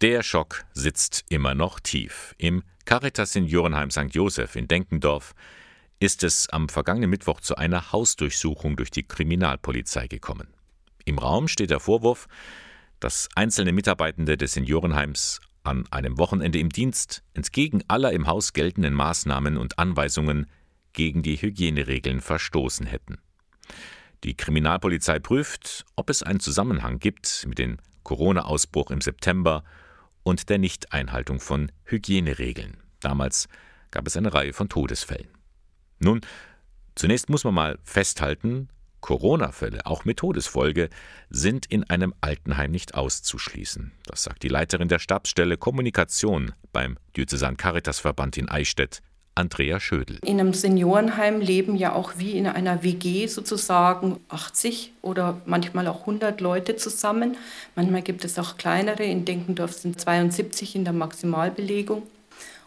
Der Schock sitzt immer noch tief. Im Caritas Seniorenheim St. Joseph in Denkendorf ist es am vergangenen Mittwoch zu einer Hausdurchsuchung durch die Kriminalpolizei gekommen. Im Raum steht der Vorwurf, dass einzelne Mitarbeitende des Seniorenheims an einem Wochenende im Dienst entgegen aller im Haus geltenden Maßnahmen und Anweisungen gegen die Hygieneregeln verstoßen hätten. Die Kriminalpolizei prüft, ob es einen Zusammenhang gibt mit dem Corona-Ausbruch im September und der Nichteinhaltung von Hygieneregeln. Damals gab es eine Reihe von Todesfällen. Nun, zunächst muss man mal festhalten, Corona-Fälle, auch mit Todesfolge, sind in einem Altenheim nicht auszuschließen. Das sagt die Leiterin der Stabsstelle Kommunikation beim Diözesan Caritas Verband in Eichstätt, Andrea Schödel. In einem Seniorenheim leben ja auch wie in einer WG sozusagen 80 oder manchmal auch 100 Leute zusammen. Manchmal gibt es auch kleinere. In Denkendorf sind 72 in der Maximalbelegung.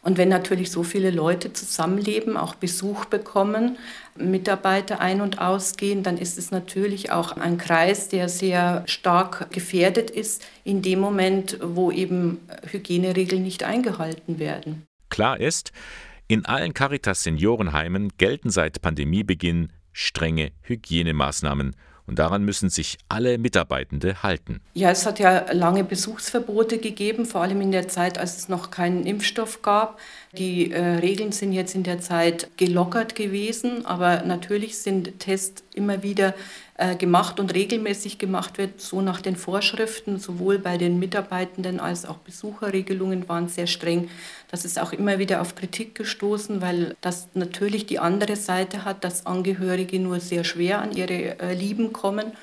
Und wenn natürlich so viele Leute zusammenleben, auch Besuch bekommen, Mitarbeiter ein- und ausgehen, dann ist es natürlich auch ein Kreis, der sehr stark gefährdet ist in dem Moment, wo eben Hygieneregeln nicht eingehalten werden. Klar ist, in allen Caritas Seniorenheimen gelten seit Pandemiebeginn strenge Hygienemaßnahmen und daran müssen sich alle Mitarbeitende halten. Ja, es hat ja lange Besuchsverbote gegeben, vor allem in der Zeit, als es noch keinen Impfstoff gab. Die äh, Regeln sind jetzt in der Zeit gelockert gewesen, aber natürlich sind Tests immer wieder gemacht und regelmäßig gemacht wird, so nach den Vorschriften, sowohl bei den Mitarbeitenden als auch Besucherregelungen waren sehr streng. Das ist auch immer wieder auf Kritik gestoßen, weil das natürlich die andere Seite hat, dass Angehörige nur sehr schwer an ihre äh, Lieben kommen.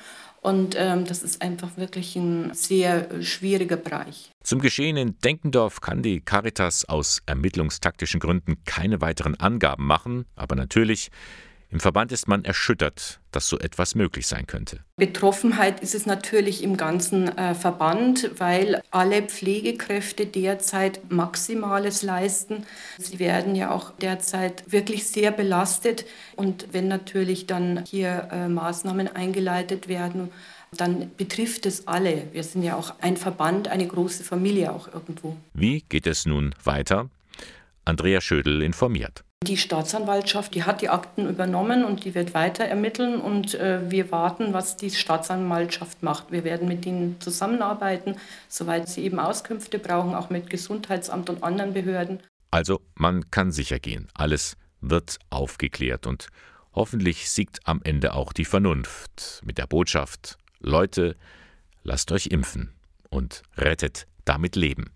Und ähm, das ist einfach wirklich ein sehr äh, schwieriger Bereich. Zum Geschehen in Denkendorf kann die Caritas aus ermittlungstaktischen Gründen keine weiteren Angaben machen, aber natürlich im Verband ist man erschüttert, dass so etwas möglich sein könnte. Betroffenheit ist es natürlich im ganzen äh, Verband, weil alle Pflegekräfte derzeit Maximales leisten. Sie werden ja auch derzeit wirklich sehr belastet. Und wenn natürlich dann hier äh, Maßnahmen eingeleitet werden, dann betrifft es alle. Wir sind ja auch ein Verband, eine große Familie auch irgendwo. Wie geht es nun weiter? Andrea Schödel informiert. Die Staatsanwaltschaft, die hat die Akten übernommen und die wird weiter ermitteln und äh, wir warten, was die Staatsanwaltschaft macht. Wir werden mit ihnen zusammenarbeiten, soweit sie eben Auskünfte brauchen, auch mit Gesundheitsamt und anderen Behörden. Also man kann sicher gehen, alles wird aufgeklärt und hoffentlich siegt am Ende auch die Vernunft mit der Botschaft, Leute, lasst euch impfen und rettet damit Leben.